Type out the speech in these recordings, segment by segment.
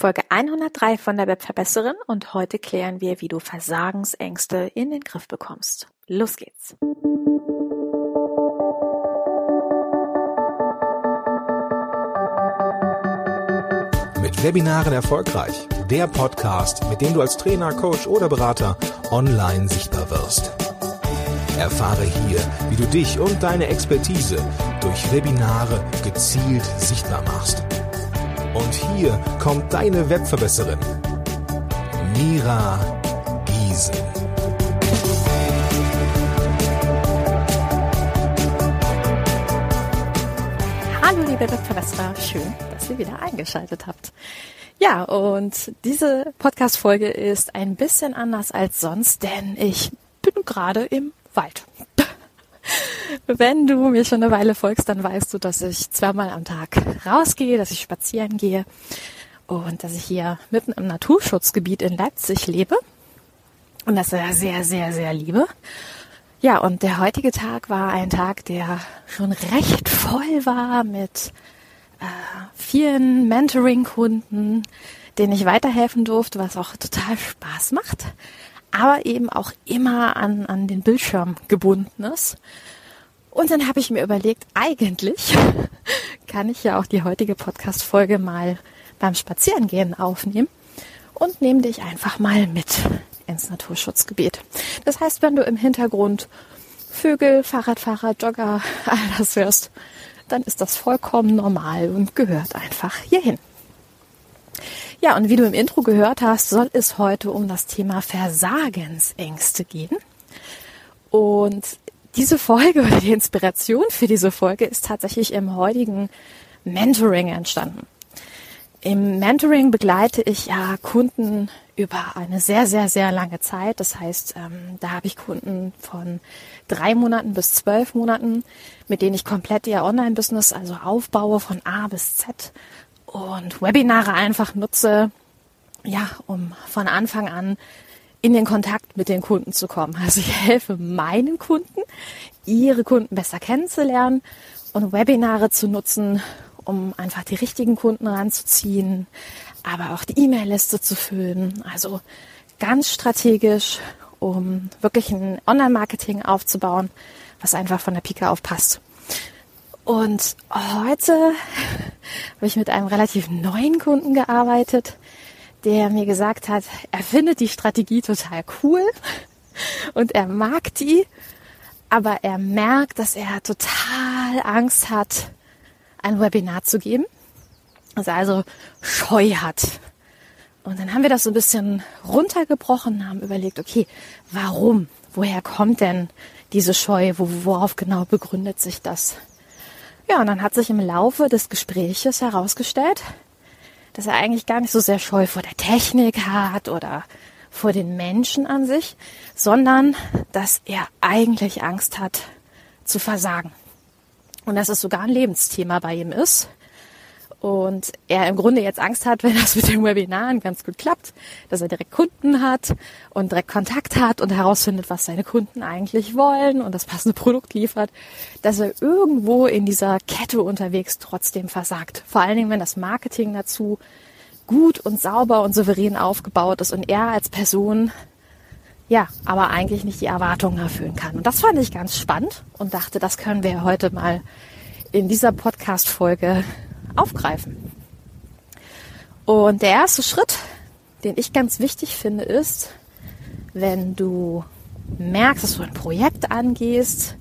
Folge 103 von der Webverbesserin und heute klären wir, wie du Versagensängste in den Griff bekommst. Los geht's! Mit Webinaren erfolgreich. Der Podcast, mit dem du als Trainer, Coach oder Berater online sichtbar wirst. Erfahre hier, wie du dich und deine Expertise durch Webinare gezielt sichtbar machst. Und hier kommt deine Webverbesserin, Mira Giesen. Hallo liebe Webverbesserer, schön, dass ihr wieder eingeschaltet habt. Ja, und diese Podcast-Folge ist ein bisschen anders als sonst, denn ich bin gerade im Wald. Wenn du mir schon eine Weile folgst, dann weißt du, dass ich zweimal am Tag rausgehe, dass ich spazieren gehe und dass ich hier mitten im Naturschutzgebiet in Leipzig lebe und das sehr, sehr, sehr, sehr liebe. Ja, und der heutige Tag war ein Tag, der schon recht voll war mit äh, vielen Mentoring-Kunden, denen ich weiterhelfen durfte, was auch total Spaß macht, aber eben auch immer an, an den Bildschirm gebunden ist. Und dann habe ich mir überlegt, eigentlich kann ich ja auch die heutige Podcast-Folge mal beim Spazierengehen aufnehmen und nehme dich einfach mal mit ins Naturschutzgebiet. Das heißt, wenn du im Hintergrund Vögel, Fahrradfahrer, Jogger, all das hörst, dann ist das vollkommen normal und gehört einfach hierhin. Ja, und wie du im Intro gehört hast, soll es heute um das Thema Versagensängste gehen. Und diese Folge oder die Inspiration für diese Folge ist tatsächlich im heutigen Mentoring entstanden. Im Mentoring begleite ich ja Kunden über eine sehr, sehr, sehr lange Zeit. Das heißt, ähm, da habe ich Kunden von drei Monaten bis zwölf Monaten, mit denen ich komplett ihr Online-Business also aufbaue von A bis Z und Webinare einfach nutze, ja, um von Anfang an in den Kontakt mit den Kunden zu kommen. Also ich helfe meinen Kunden, ihre Kunden besser kennenzulernen und Webinare zu nutzen, um einfach die richtigen Kunden ranzuziehen, aber auch die E-Mail-Liste zu füllen. Also ganz strategisch, um wirklich ein Online-Marketing aufzubauen, was einfach von der Pike auf passt. Und heute habe ich mit einem relativ neuen Kunden gearbeitet, der mir gesagt hat, er findet die Strategie total cool und er mag die, aber er merkt, dass er total Angst hat, ein Webinar zu geben. Also also Scheu hat. Und dann haben wir das so ein bisschen runtergebrochen, haben überlegt, okay, warum? Woher kommt denn diese Scheu? Worauf genau begründet sich das? Ja, und dann hat sich im Laufe des Gespräches herausgestellt, dass er eigentlich gar nicht so sehr Scheu vor der Technik hat oder vor den Menschen an sich, sondern dass er eigentlich Angst hat zu versagen. Und dass es sogar ein Lebensthema bei ihm ist und er im Grunde jetzt Angst hat, wenn das mit den Webinaren ganz gut klappt, dass er direkt Kunden hat und direkt Kontakt hat und herausfindet, was seine Kunden eigentlich wollen und das passende Produkt liefert, dass er irgendwo in dieser Kette unterwegs trotzdem versagt. Vor allen Dingen, wenn das Marketing dazu gut und sauber und souverän aufgebaut ist und er als Person ja, aber eigentlich nicht die Erwartungen erfüllen kann. Und das fand ich ganz spannend und dachte, das können wir heute mal in dieser Podcast-Folge aufgreifen. Und der erste Schritt, den ich ganz wichtig finde, ist, wenn du merkst, dass du ein Projekt angehst,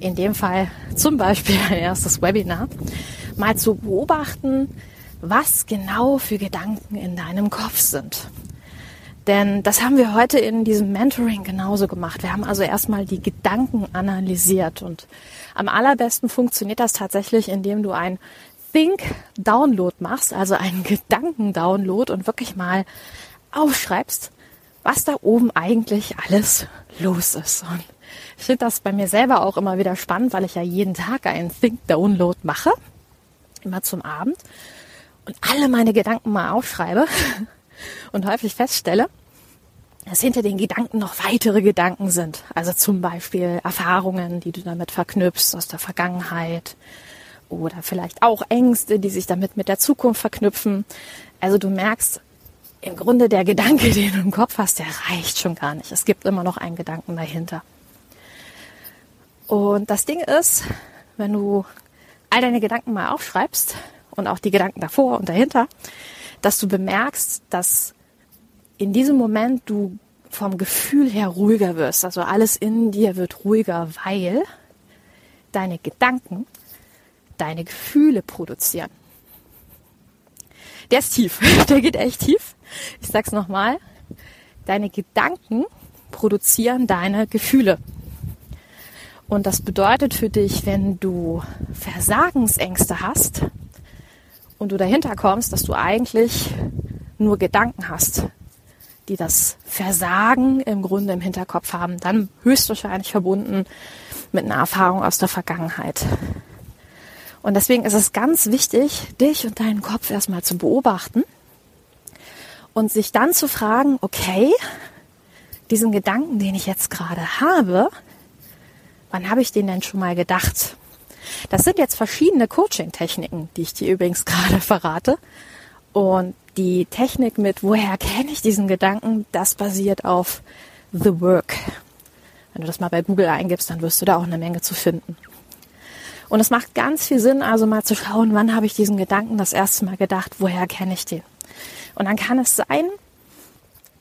in dem Fall zum Beispiel ein erstes Webinar, mal zu beobachten, was genau für Gedanken in deinem Kopf sind. Denn das haben wir heute in diesem Mentoring genauso gemacht. Wir haben also erstmal die Gedanken analysiert und am allerbesten funktioniert das tatsächlich, indem du ein Think-Download machst, also einen Gedanken-Download und wirklich mal aufschreibst, was da oben eigentlich alles los ist. Und ich finde das bei mir selber auch immer wieder spannend, weil ich ja jeden Tag einen Think-Download mache, immer zum Abend, und alle meine Gedanken mal aufschreibe und häufig feststelle, dass hinter den Gedanken noch weitere Gedanken sind. Also zum Beispiel Erfahrungen, die du damit verknüpfst aus der Vergangenheit, oder vielleicht auch Ängste, die sich damit mit der Zukunft verknüpfen. Also du merkst, im Grunde der Gedanke, den du im Kopf hast, der reicht schon gar nicht. Es gibt immer noch einen Gedanken dahinter. Und das Ding ist, wenn du all deine Gedanken mal aufschreibst und auch die Gedanken davor und dahinter, dass du bemerkst, dass in diesem Moment du vom Gefühl her ruhiger wirst. Also alles in dir wird ruhiger, weil deine Gedanken deine Gefühle produzieren. Der ist tief. Der geht echt tief. Ich sag's nochmal. Deine Gedanken produzieren deine Gefühle. Und das bedeutet für dich, wenn du Versagensängste hast und du dahinter kommst, dass du eigentlich nur Gedanken hast, die das Versagen im Grunde im Hinterkopf haben, dann höchstwahrscheinlich verbunden mit einer Erfahrung aus der Vergangenheit. Und deswegen ist es ganz wichtig, dich und deinen Kopf erstmal zu beobachten und sich dann zu fragen, okay, diesen Gedanken, den ich jetzt gerade habe, wann habe ich den denn schon mal gedacht? Das sind jetzt verschiedene Coaching-Techniken, die ich dir übrigens gerade verrate. Und die Technik mit, woher kenne ich diesen Gedanken, das basiert auf The Work. Wenn du das mal bei Google eingibst, dann wirst du da auch eine Menge zu finden. Und es macht ganz viel Sinn, also mal zu schauen, wann habe ich diesen Gedanken das erste Mal gedacht, woher kenne ich den. Und dann kann es sein,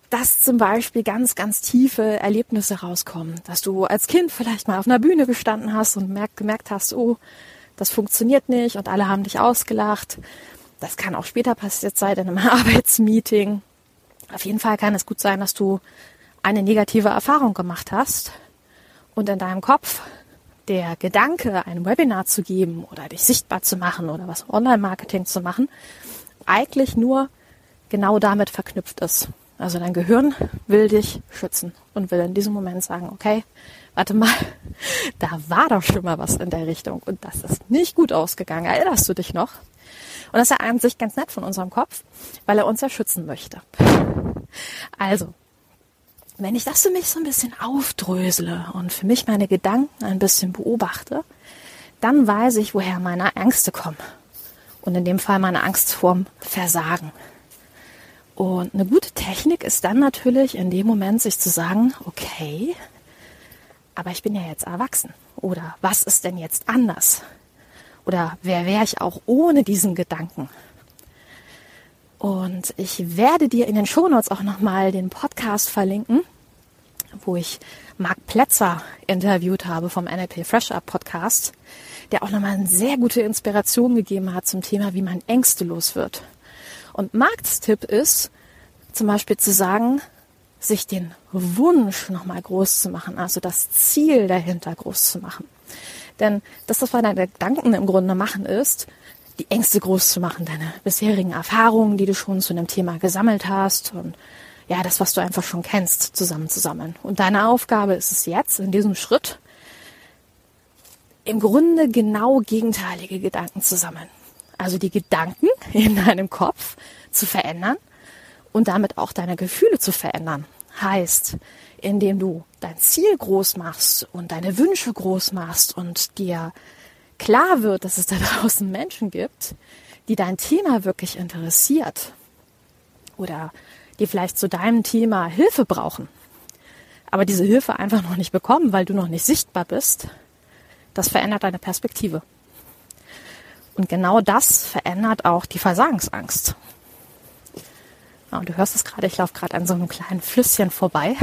dass zum Beispiel ganz, ganz tiefe Erlebnisse rauskommen, dass du als Kind vielleicht mal auf einer Bühne gestanden hast und gemerkt hast, oh, das funktioniert nicht und alle haben dich ausgelacht das kann auch später passiert sein in einem Arbeitsmeeting. Auf jeden Fall kann es gut sein, dass du eine negative Erfahrung gemacht hast und in deinem Kopf der Gedanke, ein Webinar zu geben oder dich sichtbar zu machen oder was Online-Marketing zu machen, eigentlich nur genau damit verknüpft ist. Also dein Gehirn will dich schützen und will in diesem Moment sagen, okay, warte mal, da war doch schon mal was in der Richtung und das ist nicht gut ausgegangen. Erinnerst du dich noch? Und das ist ja an sich ganz nett von unserem Kopf, weil er uns ja schützen möchte. Also, wenn ich das für mich so ein bisschen aufdrösele und für mich meine Gedanken ein bisschen beobachte, dann weiß ich, woher meine Ängste kommen. Und in dem Fall meine Angst vorm Versagen. Und eine gute Technik ist dann natürlich in dem Moment sich zu sagen, okay, aber ich bin ja jetzt erwachsen. Oder was ist denn jetzt anders? Oder wer wäre ich auch ohne diesen Gedanken? Und ich werde dir in den Shownotes auch nochmal den Podcast verlinken, wo ich Marc Plätzer interviewt habe vom NLP Fresh Up Podcast, der auch nochmal eine sehr gute Inspiration gegeben hat zum Thema, wie man Ängste los wird. Und Marks Tipp ist, zum Beispiel zu sagen, sich den Wunsch nochmal groß zu machen, also das Ziel dahinter groß zu machen. Denn das, was deine Gedanken im Grunde machen, ist, die Ängste groß zu machen, deine bisherigen Erfahrungen, die du schon zu einem Thema gesammelt hast und ja, das, was du einfach schon kennst, zusammenzusammeln. Und deine Aufgabe ist es jetzt, in diesem Schritt, im Grunde genau gegenteilige Gedanken zu sammeln. Also die Gedanken in deinem Kopf zu verändern und damit auch deine Gefühle zu verändern. Heißt, indem du dein Ziel groß machst und deine Wünsche groß machst und dir klar wird, dass es da draußen Menschen gibt, die dein Thema wirklich interessiert oder die vielleicht zu deinem Thema Hilfe brauchen, aber diese Hilfe einfach noch nicht bekommen, weil du noch nicht sichtbar bist, das verändert deine Perspektive. Und genau das verändert auch die Versagensangst. und du hörst es gerade, ich laufe gerade an so einem kleinen Flüsschen vorbei.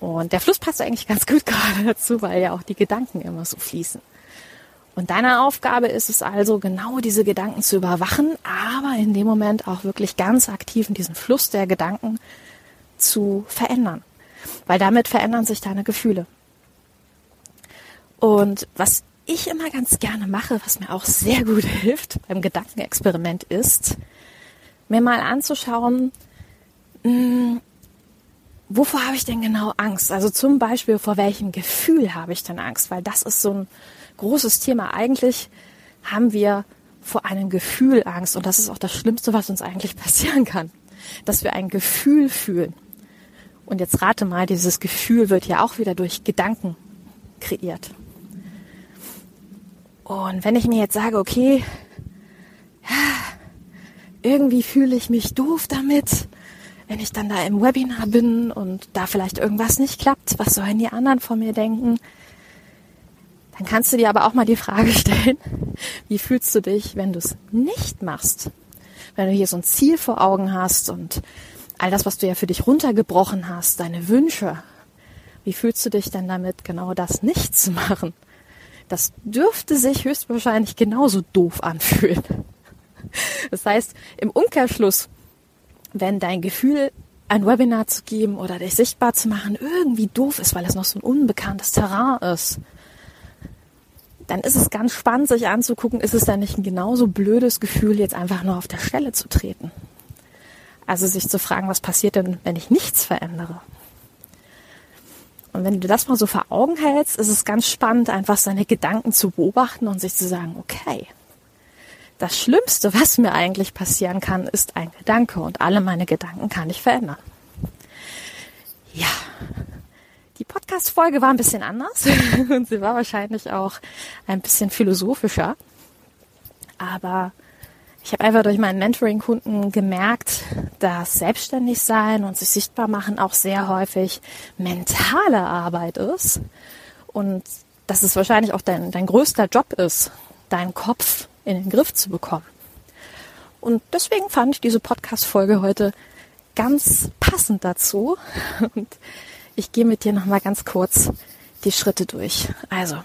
Und der Fluss passt eigentlich ganz gut gerade dazu, weil ja auch die Gedanken immer so fließen. Und deine Aufgabe ist es also, genau diese Gedanken zu überwachen, aber in dem Moment auch wirklich ganz aktiv in diesen Fluss der Gedanken zu verändern. Weil damit verändern sich deine Gefühle. Und was ich immer ganz gerne mache, was mir auch sehr gut hilft beim Gedankenexperiment ist, mir mal anzuschauen, hm, wovor habe ich denn genau Angst? Also zum Beispiel, vor welchem Gefühl habe ich denn Angst? Weil das ist so ein großes Thema. Eigentlich haben wir vor einem Gefühl Angst und das ist auch das Schlimmste, was uns eigentlich passieren kann, dass wir ein Gefühl fühlen. Und jetzt rate mal, dieses Gefühl wird ja auch wieder durch Gedanken kreiert. Und wenn ich mir jetzt sage, okay, irgendwie fühle ich mich doof damit, wenn ich dann da im Webinar bin und da vielleicht irgendwas nicht klappt, was sollen die anderen von mir denken? Dann kannst du dir aber auch mal die Frage stellen, wie fühlst du dich, wenn du es nicht machst? Wenn du hier so ein Ziel vor Augen hast und all das, was du ja für dich runtergebrochen hast, deine Wünsche, wie fühlst du dich denn damit, genau das nicht zu machen? Das dürfte sich höchstwahrscheinlich genauso doof anfühlen. Das heißt, im Umkehrschluss, wenn dein Gefühl, ein Webinar zu geben oder dich sichtbar zu machen, irgendwie doof ist, weil es noch so ein unbekanntes Terrain ist, dann ist es ganz spannend, sich anzugucken, ist es dann nicht ein genauso blödes Gefühl, jetzt einfach nur auf der Stelle zu treten? Also sich zu fragen, was passiert denn, wenn ich nichts verändere? Und wenn du das mal so vor Augen hältst, ist es ganz spannend, einfach seine Gedanken zu beobachten und sich zu sagen, okay, das Schlimmste, was mir eigentlich passieren kann, ist ein Gedanke und alle meine Gedanken kann ich verändern. Ja, die Podcast-Folge war ein bisschen anders und sie war wahrscheinlich auch ein bisschen philosophischer. Aber ich habe einfach durch meinen Mentoring-Kunden gemerkt, dass Selbstständigsein und sich sichtbar machen auch sehr häufig mentale Arbeit ist und dass es wahrscheinlich auch dein, dein größter Job ist, deinen Kopf in den Griff zu bekommen. Und deswegen fand ich diese Podcast-Folge heute ganz passend dazu. Und ich gehe mit dir nochmal ganz kurz die Schritte durch. Also,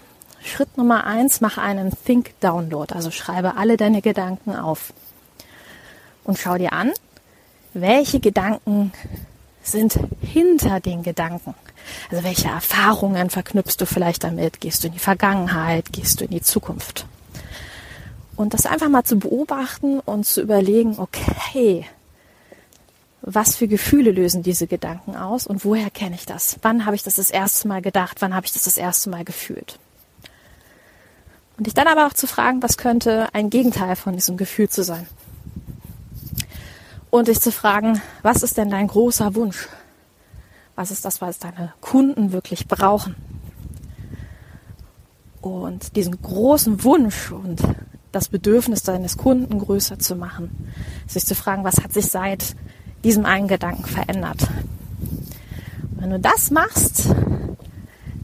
Schritt Nummer eins, mach einen Think Download. Also schreibe alle deine Gedanken auf. Und schau dir an, welche Gedanken sind hinter den Gedanken. Also welche Erfahrungen verknüpfst du vielleicht damit? Gehst du in die Vergangenheit? Gehst du in die Zukunft? Und das einfach mal zu beobachten und zu überlegen, okay, was für Gefühle lösen diese Gedanken aus und woher kenne ich das? Wann habe ich das das erste Mal gedacht? Wann habe ich das das erste Mal gefühlt? Und dich dann aber auch zu fragen, was könnte ein Gegenteil von diesem Gefühl zu sein? Und dich zu fragen, was ist denn dein großer Wunsch? Was ist das, was deine Kunden wirklich brauchen? Und diesen großen Wunsch und das Bedürfnis deines Kunden größer zu machen. Sich zu fragen, was hat sich seit diesem einen Gedanken verändert. Wenn du das machst,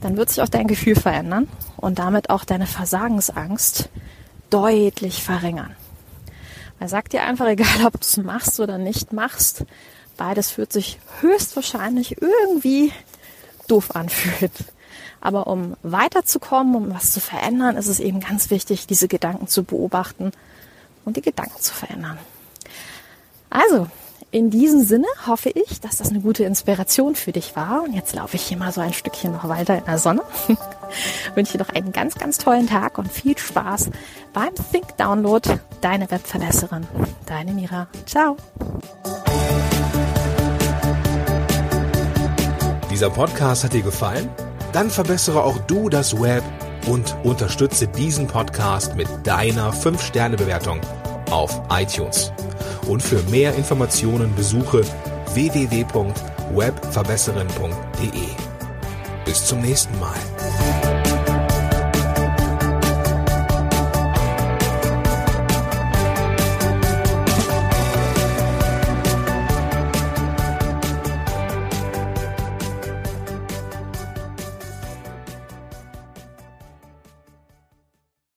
dann wird sich auch dein Gefühl verändern und damit auch deine Versagensangst deutlich verringern. Weil sagt dir einfach, egal ob du es machst oder nicht machst, beides fühlt sich höchstwahrscheinlich irgendwie doof anfühlen. Aber um weiterzukommen, um was zu verändern, ist es eben ganz wichtig, diese Gedanken zu beobachten und die Gedanken zu verändern. Also, in diesem Sinne hoffe ich, dass das eine gute Inspiration für dich war. Und jetzt laufe ich hier mal so ein Stückchen noch weiter in der Sonne. Wünsche dir noch einen ganz, ganz tollen Tag und viel Spaß beim Think Download. Deine Webverbesserin, deine Mira. Ciao. Dieser Podcast hat dir gefallen? Dann verbessere auch du das Web und unterstütze diesen Podcast mit deiner 5-Sterne-Bewertung auf iTunes. Und für mehr Informationen besuche www.webverbesserin.de. Bis zum nächsten Mal.